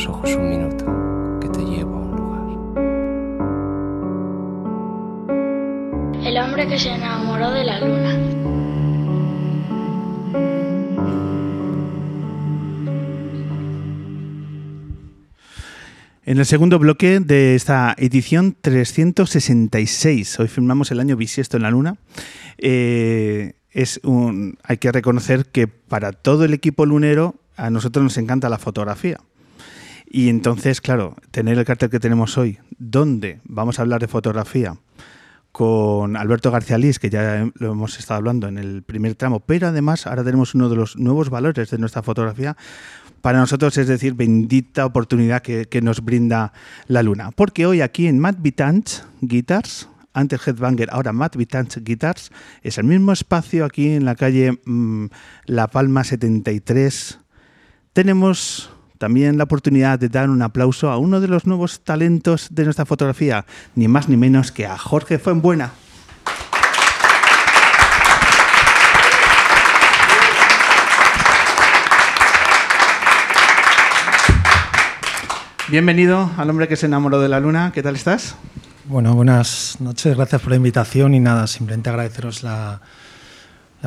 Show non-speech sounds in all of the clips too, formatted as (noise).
los ojos un minuto, que te llevo a un lugar. El hombre que se enamoró de la luna. En el segundo bloque de esta edición 366, hoy filmamos el año bisiesto en la Luna, eh, es un, hay que reconocer que para todo el equipo lunero a nosotros nos encanta la fotografía. Y entonces, claro, tener el cartel que tenemos hoy, donde vamos a hablar de fotografía con Alberto García Liz, que ya lo hemos estado hablando en el primer tramo, pero además ahora tenemos uno de los nuevos valores de nuestra fotografía, para nosotros es decir, bendita oportunidad que, nos brinda la luna. Porque hoy aquí en Matt Vitanch Guitars, antes Headbanger, ahora Matt Vitanch Guitars, es el mismo espacio aquí en la calle mm, La Palma 73. Tenemos también la oportunidad de dar un aplauso a uno de los nuevos talentos de nuestra fotografía, ni más ni menos que a Jorge Fuenbuena. Bienvenido al hombre que se enamoró de la luna. ¿Qué tal estás? Bueno, buenas noches. Gracias por la invitación y nada, simplemente agradeceros la,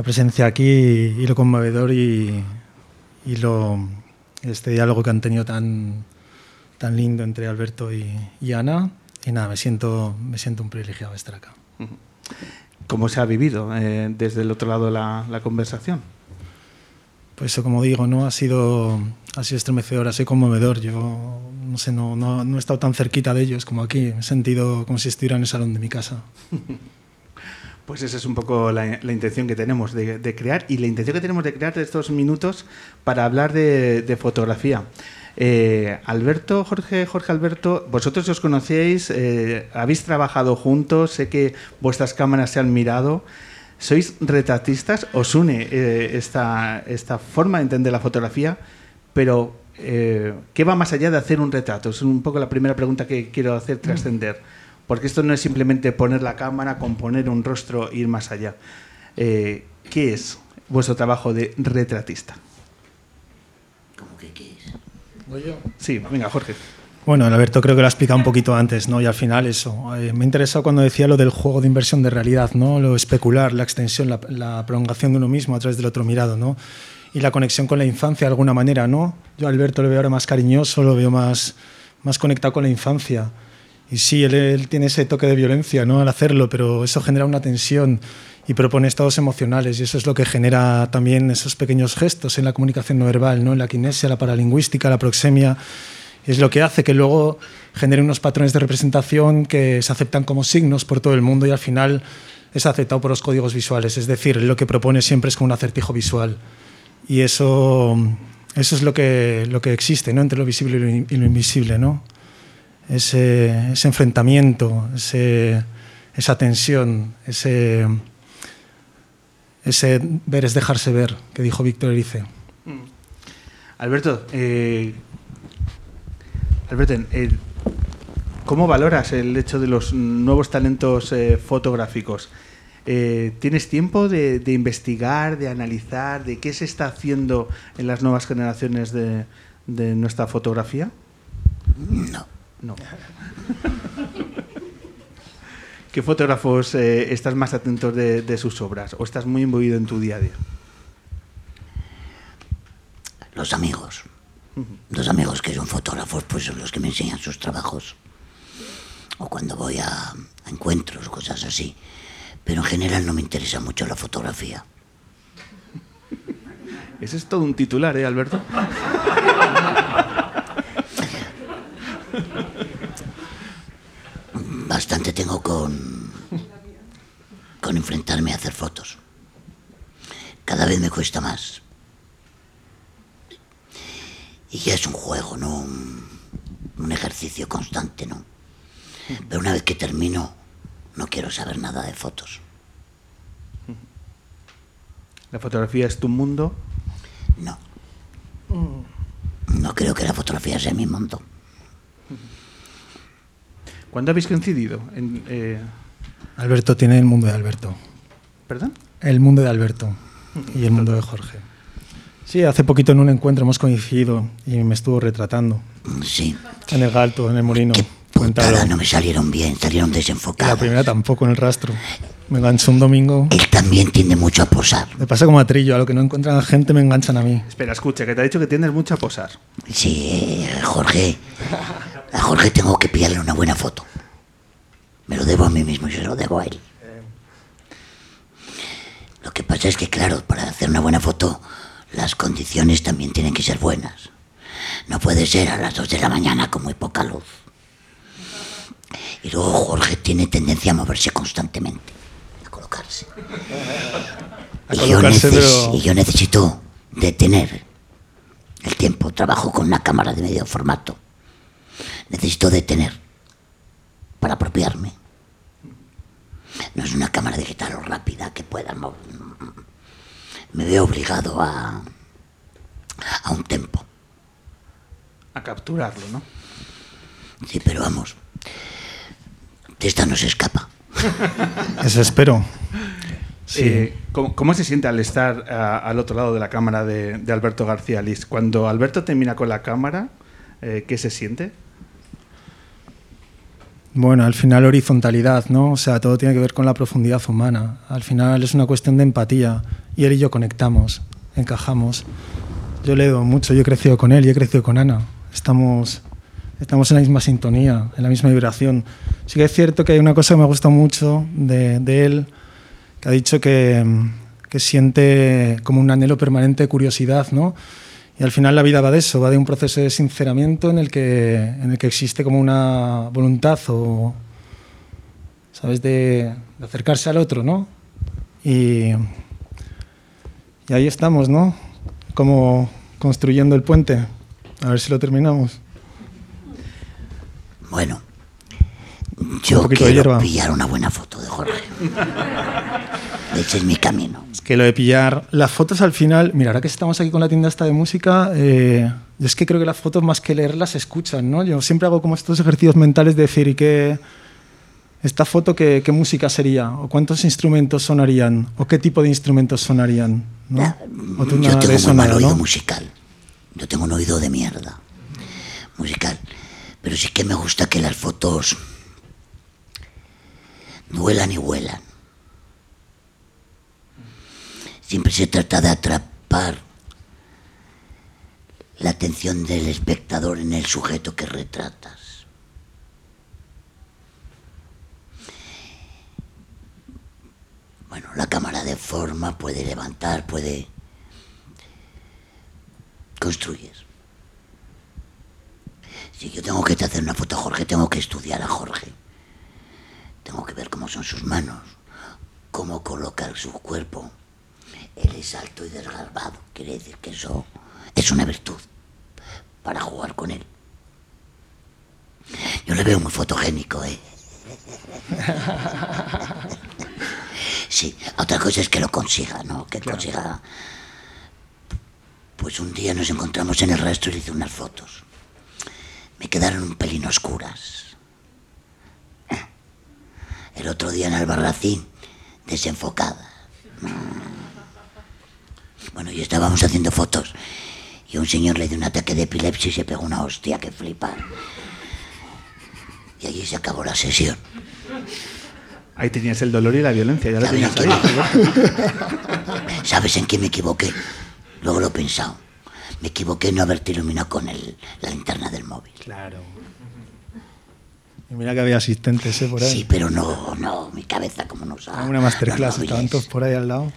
presencia aquí y, lo conmovedor y, lo, este diálogo que han tenido tan, tan lindo entre Alberto y, Ana. Y nada, me siento, me siento un privilegiado estar acá. ¿Cómo se ha vivido eh, desde el otro lado la, la conversación? Pues como digo, no ha sido, ha sido estremecedor, ha sido conmovedor. Yo no sé, no, no, no, he estado tan cerquita de ellos como aquí. Me he sentido como si estuviera en el salón de mi casa. (laughs) Pues esa es un poco la, la intención que tenemos de, de, crear y la intención que tenemos de crear de estos minutos para hablar de, de fotografía. Eh, Alberto, Jorge, Jorge Alberto, vosotros os conocéis, eh, habéis trabajado juntos, sé que vuestras cámaras se han mirado. ¿Sois retratistas? ¿Os une eh, esta, esta forma de entender la fotografía? Pero ¿qué va más allá de hacer un retrato? Es un poco la primera pregunta que quiero hacer trascender, porque esto no es simplemente poner la cámara, componer un rostro e ir más allá. Eh, ¿Qué es vuestro trabajo de retratista? ¿Cómo que qué es? ¿Voy yo? Sí, venga, Jorge. Bueno, Alberto creo que lo ha explicado un poquito antes, ¿no? Y al final eso. Eh, me interesado cuando decía lo del juego de inversión de realidad, ¿no? Lo especular, la extensión, la, la prolongación de uno mismo a través del otro mirado, ¿no? y la conexión con la infancia de alguna manera, ¿no? Yo a Alberto lo veo ahora más cariñoso, lo veo más, más conectado con la infancia. Y sí, él, tiene ese toque de violencia ¿no? al hacerlo, pero eso genera una tensión y propone estados emocionales y eso es lo que genera también esos pequeños gestos en la comunicación no verbal, ¿no? en la kinesia, la paralingüística, la proxemia. Es lo que hace que luego genere unos patrones de representación que se aceptan como signos por todo el mundo y al final es aceptado por los códigos visuales. Es decir, lo que propone siempre es como un acertijo visual. Y eso, eso es lo que, lo que existe ¿no? entre lo visible y lo, invisible. ¿no? Ese, ese enfrentamiento, ese, esa tensión, ese, ese ver es dejarse ver, que dijo Víctor Erice. Mm. Alberto, eh, Alberto eh, ¿cómo valoras el hecho de los nuevos talentos eh, fotográficos? Eh, ¿Tienes tiempo de, investigar, de analizar, de qué se está haciendo en las nuevas generaciones de, nuestra fotografía? No. No. ¿Qué fotógrafos eh, estás más atentos de, sus obras o estás muy imbuido en tu día a día? Los amigos. Los amigos que son fotógrafos pues son los que me enseñan sus trabajos. O cuando voy a encuentros, cosas así pero en general no me interesa mucho la fotografía. Ese es todo un titular, ¿eh, Alberto? Tengo con, con enfrentarme a hacer fotos. Cada vez me cuesta más. Y ya es un juego, ¿no? Un, un ejercicio constante, ¿no? Pero una vez que termino, no quiero saber nada de fotos. ¿La fotografía es tu mundo? No. No creo que la fotografía sea mi mundo. ¿Cuándo habéis coincidido? Eh, Alberto tiene el mundo de Alberto. ¿Perdón? El mundo de Alberto y el mundo de Jorge. Sí, hace poquito en un encuentro hemos coincidido y me estuvo retratando. Sí. En el Galto, en el Molino. Qué putada, no me salieron bien, salieron La desenfocadas. primera tampoco en el rastro. Me enganchó un domingo. Él también tiende mucho a posar. Me pasa como a Trillo, a lo que no encuentran a gente me enganchan a mí. Espera, escucha, que te ha dicho que tienes mucho a posar. Sí, Jorge. A Jorge tengo que pillarle una buena foto. Me lo debo a mí mismo y se lo debo a él. Lo que pasa es que, claro, para hacer una buena foto, las condiciones también tienen que ser buenas. No puede ser a las 2 de la mañana con muy poca luz. Y luego Jorge tiene tendencia a moverse constantemente, a colocarse. A Y yo, colocarse, neces- pero- y yo necesito detener el tiempo. Trabajo con una cámara de medio formato. Necesito detener para apropiarme. No es una cámara digital o rápida que pueda. Me veo obligado a, a un tempo. A capturarlo, ¿no? Sí, pero vamos. De esta no se escapa. (laughs) Eso espero. Sí. Eh, ¿cómo, cómo se siente al estar al otro lado de la cámara de, de Alberto García Liz? Cuando Alberto termina con la cámara, eh, ¿qué se siente? Bueno, al final horizontalidad, ¿no? O sea, todo tiene que ver con la profundidad humana. Al final es una cuestión de empatía. Y él y yo conectamos, encajamos. Yo le doy mucho, yo he crecido con él y he crecido con Ana. Estamos, estamos en la misma sintonía, en la misma vibración. Sí que es cierto que hay una cosa que me gusta mucho de, de él, que ha dicho que, que siente como un anhelo permanente de curiosidad, ¿no? Y al final la vida va de eso, va de un proceso de sinceramiento en el que, en el que existe como una voluntad o, ¿sabes?, de, de acercarse al otro, ¿no? Y, y ahí estamos, ¿no? Como construyendo el puente. A ver si lo terminamos. Bueno, yo quiero pillar una buena foto de Jorge. (laughs) Ese es mi camino. Es que lo de pillar las fotos al final, mira, ahora que estamos aquí con la tienda esta de música, eh, yo es que creo que las fotos más que leerlas se escuchan, ¿no? Yo siempre hago como estos ejercicios mentales de decir, ¿y qué, esta foto qué, qué música sería? ¿O cuántos instrumentos sonarían? ¿O qué tipo de instrumentos sonarían? ¿no? Ya, ¿O tú yo tengo muy mal oído ¿no? musical. Yo tengo un oído de mierda. Musical. Pero sí que me gusta que las fotos duelan y vuelan. Siempre se trata de atrapar la atención del espectador en el sujeto que retratas. Bueno, la cámara de forma puede levantar, puede... Construyes. Si yo tengo que hacer una foto a Jorge, tengo que estudiar a Jorge. Tengo que ver cómo son sus manos, cómo coloca su cuerpo. Él es alto y desgarbado. Quiere decir que eso es una virtud para jugar con él. Yo le veo muy fotogénico, ¿eh? (laughs) Sí, otra cosa es que lo consiga, ¿no? Que consiga... Pues un día nos encontramos en el rastro y le hice unas fotos. Me quedaron un pelín oscuras. El otro día en Albarracín, desenfocada. Bueno, y estábamos haciendo fotos. Y un señor le dio un ataque de epilepsia y se pegó una hostia que flipa. Y allí se acabó la sesión. Ahí tenías el dolor y la violencia, ya lo ¿Sabes tenías en, ahí. qué, ¿Sabes en qué me equivoqué? Luego lo he pensado. Me equivoqué en no haberte iluminado con el, la linterna del móvil. Claro. Y mira que había asistentes ¿eh? por ahí. Sí, pero no, no, mi cabeza como no sabe. Una masterclass, estaban todos por ahí al lado.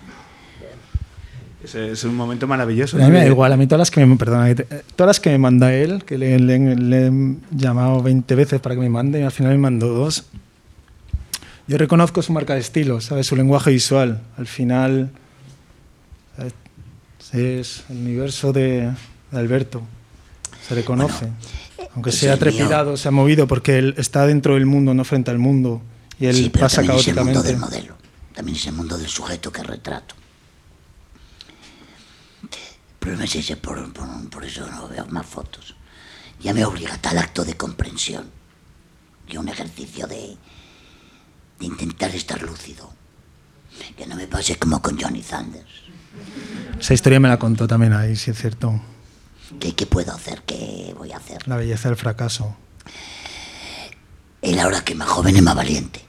Es, es un momento maravilloso. A mí me da ¿no? igual, a mí todas las que me, perdona, eh, todas las que me manda él, que le, le- le he llamado 20 veces para que me mande y al final me mandó dos. Yo reconozco su marca de estilo, ¿sabes? Su lenguaje visual. Al final ¿sabes? es el universo de, de Alberto. Se le conoce. Aunque sea mío. trepidado, se ha movido porque él está dentro del mundo, no frente al mundo. Y él sí, pero pasa también es el mundo caóticamente. del modelo. También es el mundo del sujeto que retrato. El problema es ese, por, por- por eso no veo más fotos. Ya me obliga tal acto de comprensión y un ejercicio de, de intentar estar lúcido. Que no me pase como con Johnny Sanders. Esa historia me la contó también ahí, si es cierto. ¿Qué, ¿Qué puedo hacer? ¿Qué voy a hacer? La belleza del fracaso. Él ahora que más joven es más valiente.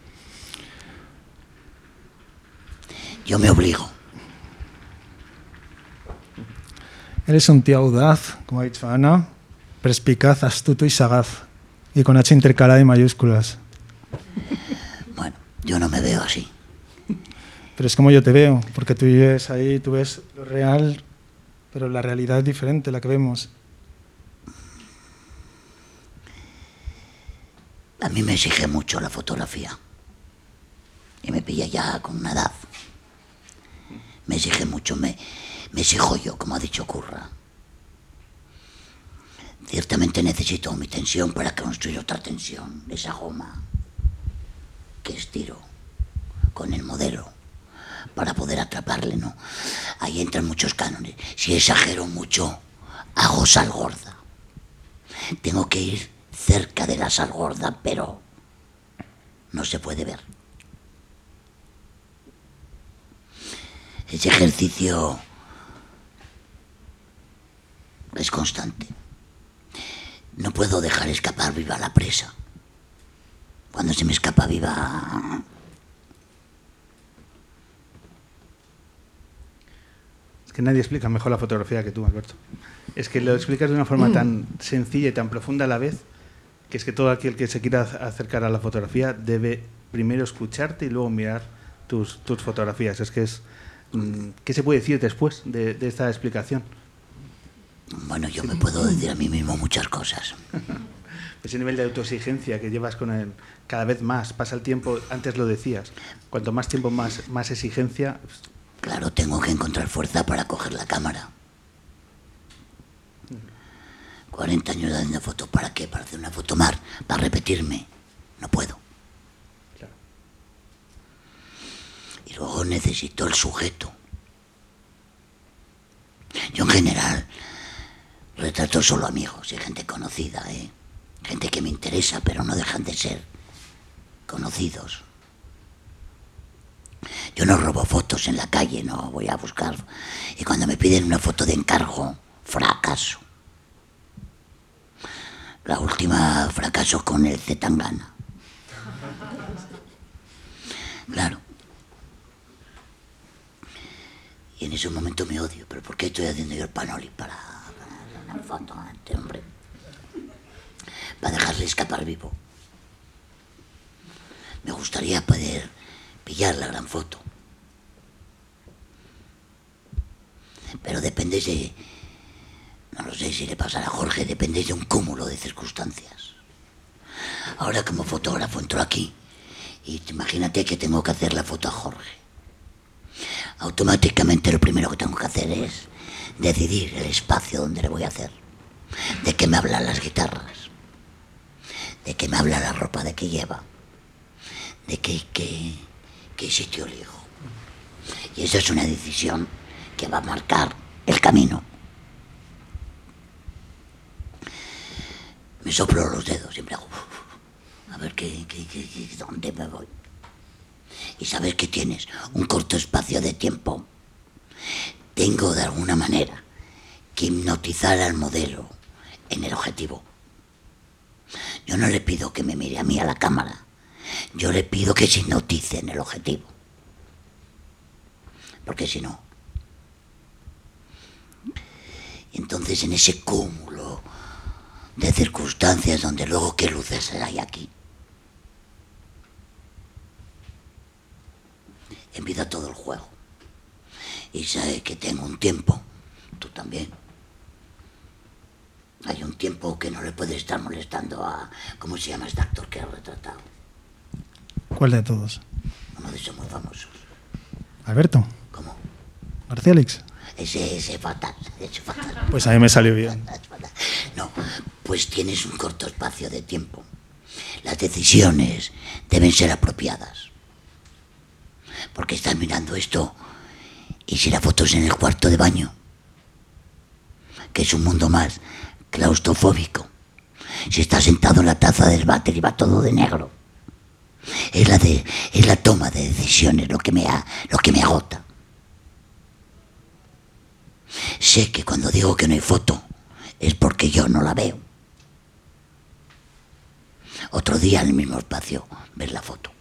Yo me obligo. Eres un tío audaz, como ha dicho Ana, perspicaz, astuto y sagaz. Y con H intercalada y mayúsculas. Bueno, yo no me veo así. Pero es como yo te veo, porque tú vives ahí, tú ves lo real, pero la realidad es diferente, la que vemos. A mí me exige mucho la fotografía. Y me pilla ya con una edad. Me exige mucho, me, exijo yo, como ha dicho Curra. Ciertamente necesito mi tensión para construir otra tensión, esa goma que estiro con el modelo para poder atraparle, ¿no? Ahí entran muchos cánones. Si exagero mucho, hago sal gorda. Tengo que ir cerca de la sal gorda, pero no se puede ver. Ese ejercicio es constante. No puedo dejar escapar viva la presa. Cuando se me escapa viva... que nadie explica mejor la fotografía que tú, Alberto. Es que lo explicas de una forma tan sencilla y tan profunda a la vez, que es que todo aquel que se quiera acercar a la fotografía debe primero escucharte y luego mirar tus, tus fotografías. Es que es... mm, ¿Qué se puede decir después de, de esta explicación? Bueno, yo me puedo decir a mí mismo muchas cosas. (laughs) Ese nivel de autoexigencia que llevas con el cada vez más, pasa el tiempo, antes lo decías, cuanto más tiempo más, más exigencia, Claro, tengo que encontrar fuerza para coger la cámara. 40 años haciendo fotos, ¿para qué? Para hacer una foto más, para repetirme. No puedo. Claro. Y luego necesito el sujeto. Yo en general retrato solo amigos y gente conocida, ¿eh? Gente que me interesa, pero no dejan de ser conocidos. Yo no robo fotos en la calle, no voy a buscar. Y cuando me piden una foto de encargo, fracaso. La última fracaso con el Zetangana. Claro. Y en ese momento me odio. ¿Pero por qué estoy haciendo yo el panoli para, una foto a este hombre? Para dejarle escapar vivo. Me gustaría poder pillar la gran foto. Pero depende de... No lo sé si le pasará a Jorge, depende de un cúmulo de circunstancias. Ahora como fotógrafo entro aquí y imagínate que tengo que hacer la foto a Jorge. Automáticamente lo primero que tengo que hacer es decidir el espacio donde le voy a hacer. De qué me hablan las guitarras. De qué me habla la ropa de que lleva. De qué, qué, qué sitio elijo. Y esa es una decisión que va a marcar el camino. Me soplo los dedos, siempre hago. A ver qué, qué, qué- qué- dónde me voy. Y sabes que tienes un corto espacio de tiempo. Tengo de alguna manera que hipnotizar al modelo en el objetivo. Yo no le pido que me mire a mí a la cámara. Yo le pido que se hipnotice en el objetivo. Porque si no. Entonces en ese cúmulo de circunstancias donde luego qué luces hay aquí. Empieza todo el juego. Y sabe que tengo un tiempo, tú también. Hay un tiempo que no le puede estar molestando a, ¿cómo se llama este actor que ha retratado? ¿Cuál de todos? Uno de esos muy famosos. Alberto. ¿Cómo? García ese fatal, ese fatal. Pues a mí me salió bien. (laughs) No, pues tienes un corto espacio de tiempo. Las decisiones deben ser apropiadas. Porque estás mirando esto y si la foto es en el cuarto de baño, que es un mundo más claustrofóbico, si estás sentado en la taza del váter y va todo de negro, Es la, de, es la toma de decisiones lo que, me lo que me agota. Sé que cuando digo que no hay foto es porque yo no la veo. Otro día en el mismo espacio ver la foto.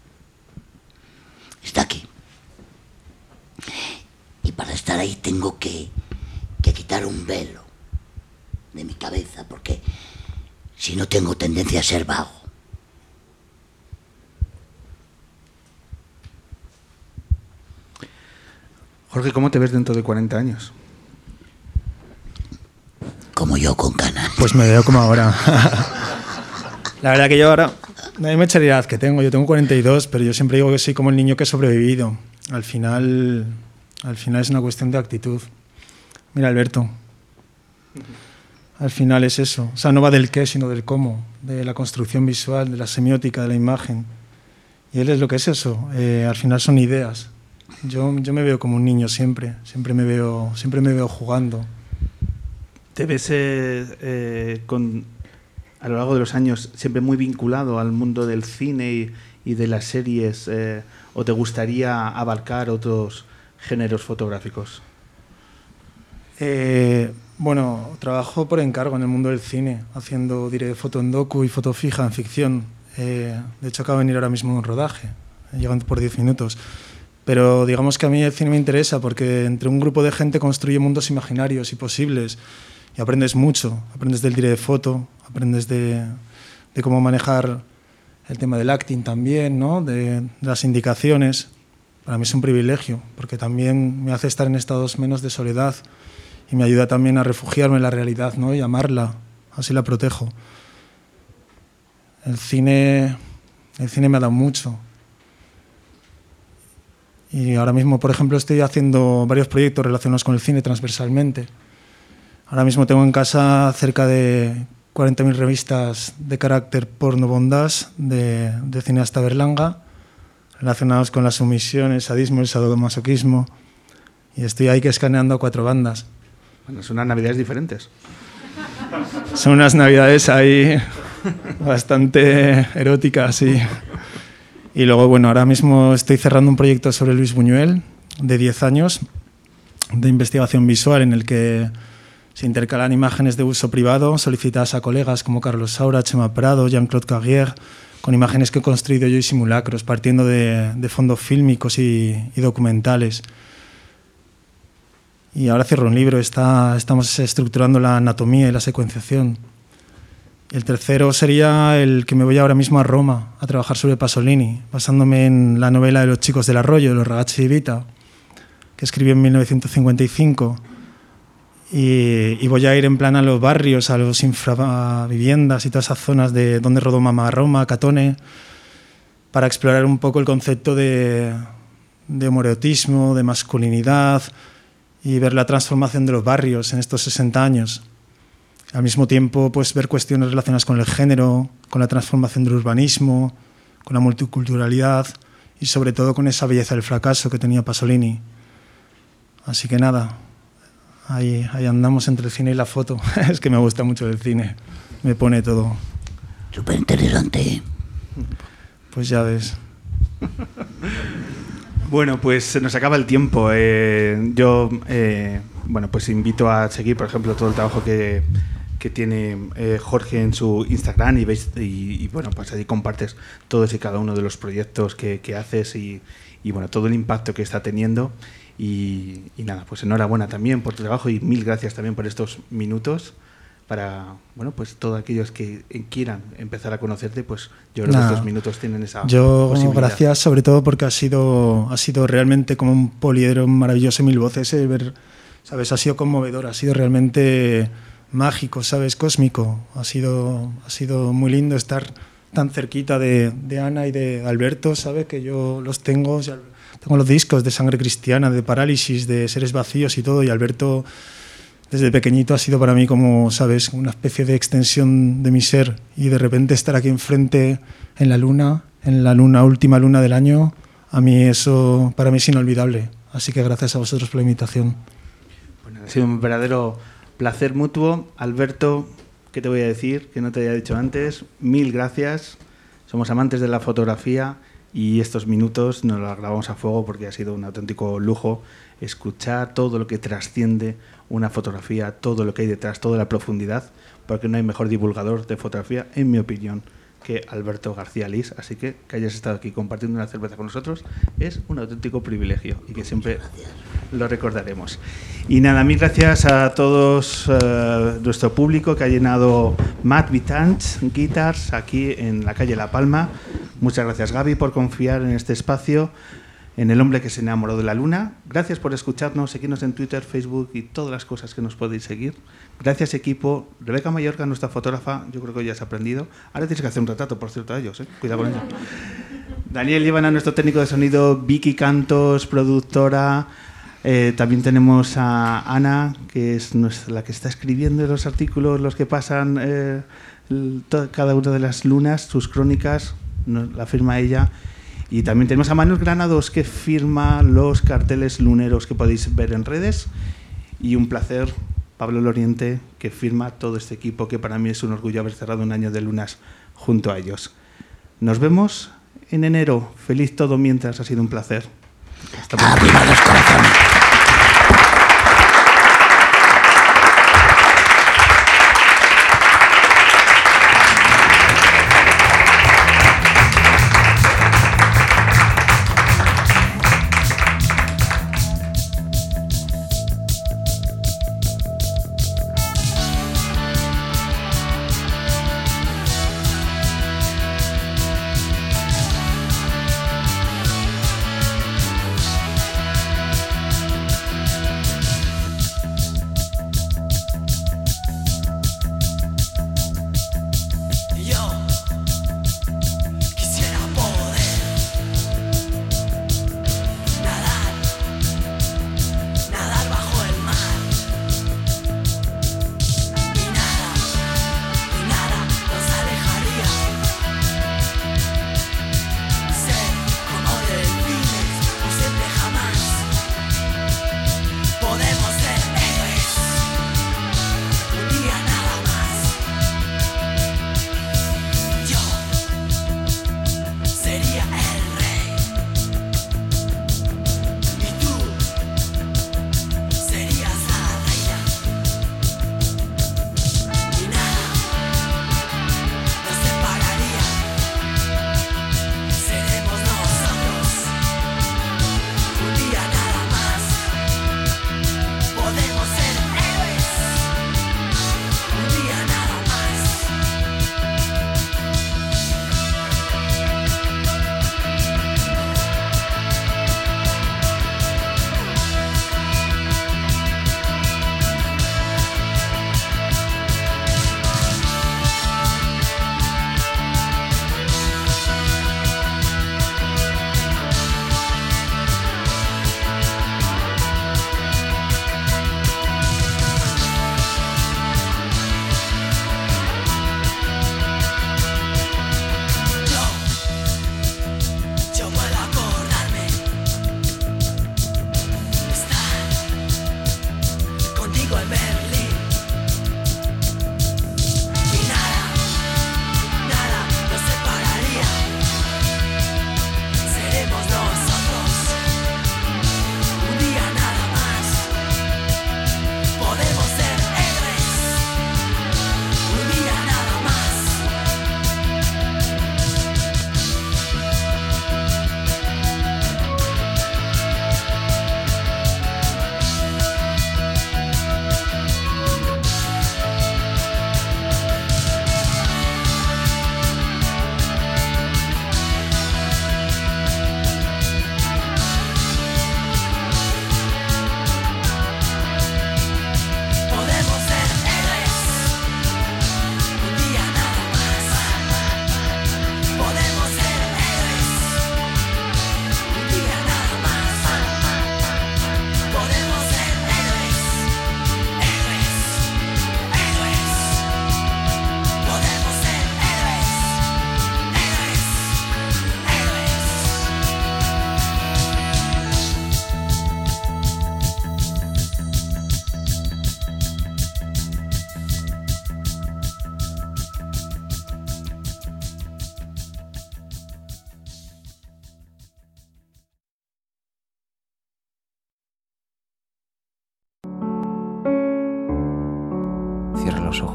Está aquí. Y para estar ahí tengo que, que quitar un velo de mi cabeza porque si no tengo tendencia a ser vago. Jorge, ¿cómo te ves dentro de 40 años? Como yo con ganas. Pues me veo como ahora. (laughs) La verdad que yo ahora, no hay mucha edad que tengo, yo tengo 42, pero yo siempre digo que soy como el niño que ha sobrevivido. Al final, al final es una cuestión de actitud. Mira, Alberto, al final es eso. O sea, no va del qué, sino del cómo, de la construcción visual, de la semiótica, de la imagen. Y él es lo que es eso. Eh, al final son ideas. Yo, yo me veo como un niño siempre. Siempre me veo, siempre me veo jugando. ¿Te ves eh, eh, con, a lo largo de los años siempre muy vinculado al mundo del cine y, y de las series? eh, ¿O te gustaría abarcar otros géneros fotográficos? Eh, bueno, trabajo por encargo en el mundo del cine, haciendo diré, foto en docu y foto fija en ficción. Eh, de hecho, acabo de venir ahora mismo en un rodaje, llegando por 10 minutos. Pero digamos que a mí el cine me interesa porque entre un grupo de gente construye mundos imaginarios y posibles y aprendes mucho. Aprendes del diré de foto, aprendes de, de cómo manejar el tema del acting también, ¿no? de, de las indicaciones. Para mí es un privilegio porque también me hace estar en estados menos de soledad y me ayuda también a refugiarme en la realidad ¿no? y amarla, así la protejo. El cine, el cine me ha dado mucho. Y ahora mismo, por ejemplo, estoy haciendo varios proyectos relacionados con el cine transversalmente. Ahora mismo tengo en casa cerca de 40.000 revistas de carácter porno bondage de, de cineasta Berlanga, relacionados con la sumisión, el sadismo, el sadomasoquismo. Y estoy ahí que escaneando a cuatro bandas. Bueno, son unas navidades diferentes. Son unas navidades ahí bastante eróticas, sí. Y luego, bueno, ahora mismo estoy cerrando un proyecto sobre Luis Buñuel, de 10 años, de investigación visual, en el que se intercalan imágenes de uso privado solicitadas a colegas como Carlos Saura, Chema Prado, Jean-Claude Carrière, con imágenes que he construido yo y simulacros, partiendo de, de fondos fílmicos y, y documentales. Y ahora cierro un libro, está, estamos estructurando la anatomía y la secuenciación. El tercero sería el que me voy ahora mismo a Roma a trabajar sobre Pasolini, basándome en la novela de los chicos del arroyo, de los ragazzi di vita, que escribió en 1955. Y, voy a ir en plan a los barrios, a los infraviviendas y todas esas zonas de donde rodó Mamá Roma, Catone, para explorar un poco el concepto de, de homoerotismo, de masculinidad, y ver la transformación de los barrios en estos 60 años. Al mismo tiempo, pues ver cuestiones relacionadas con el género, con la transformación del urbanismo, con la multiculturalidad y sobre todo con esa belleza del fracaso que tenía Pasolini. Así que nada, ahí, ahí andamos entre el cine y la foto. (laughs) es que me gusta mucho el cine, me pone todo. Súper interesante. Pues ya ves. (laughs) Bueno, pues se nos acaba el tiempo. Eh, yo, eh, bueno, pues invito a seguir, por ejemplo, todo el trabajo que, que tiene eh, Jorge en su Instagram y veis y, y, bueno, pues ahí compartes todos y cada uno de los proyectos que, que haces y, y, bueno, todo el impacto que está teniendo. Y, nada, pues enhorabuena también por tu trabajo y mil gracias también por estos minutos para, bueno, pues todos aquellos que quieran empezar a conocerte, pues yo creo que estos minutos tienen esa Yo, gracias sobre todo porque ha sido, ha sido realmente como un poliedro maravilloso mil voces, eh, ver, ¿sabes? Ha sido conmovedor, ha sido realmente mágico, ¿sabes? Cósmico. Ha sido, ha sido muy lindo estar tan cerquita de, Ana y de Alberto, ¿sabes? Que yo los tengo, tengo los discos de Sangre Cristiana, de Parálisis, de Seres Vacíos y todo, y Alberto desde pequeñito ha sido para mí como, sabes, una especie de extensión de mi ser y de repente estar aquí enfrente en la luna, en la luna última luna del año, a mí eso para mí es inolvidable. Así que gracias a vosotros por la invitación. Bueno, ha sido un verdadero placer mutuo. Alberto, ¿qué te voy a decir? Que no te había dicho antes. Mil gracias. Somos amantes de la fotografía y estos minutos nos los grabamos a fuego porque ha sido un auténtico lujo escuchar todo lo que trasciende una fotografía, todo lo que hay detrás, toda la profundidad, porque no hay mejor divulgador de fotografía, en mi opinión, que Alberto García Lis. Así que que hayas estado aquí compartiendo una cerveza con nosotros es un auténtico privilegio y que siempre lo recordaremos. Y nada, mil gracias a todos eh, nuestro público que ha llenado Matt Vitans Guitars aquí en la calle La Palma. Muchas gracias Gaby por confiar en este espacio en El hombre que se enamoró de la luna. Gracias por escucharnos, seguirnos en Twitter, Facebook y todas las cosas que nos podéis seguir. Gracias equipo. Rebeca Mallorca, nuestra fotógrafa, yo creo que ya has aprendido. Ahora tienes que hacer un retrato, por cierto, a ellos, ¿eh? cuidado con ello. (laughs) Daniel Ivana, nuestro técnico de sonido, Vicky Cantos, productora. Eh, también tenemos a Ana, que es la que está escribiendo los artículos, los que pasan eh, cada una de las lunas, sus crónicas, la firma ella. Y también tenemos a Manuel Granados que firma los carteles luneros que podéis ver en redes. Y un placer, Pablo Loriente, que firma todo este equipo, que para mí es un orgullo haber cerrado un año de lunas junto a ellos. Nos vemos en enero. Feliz todo mientras, ha sido un placer. Hasta pronto.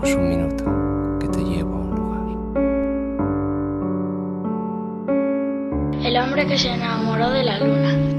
Un minuto, que te llevo a un lugar. El hombre que se enamoró de la luna.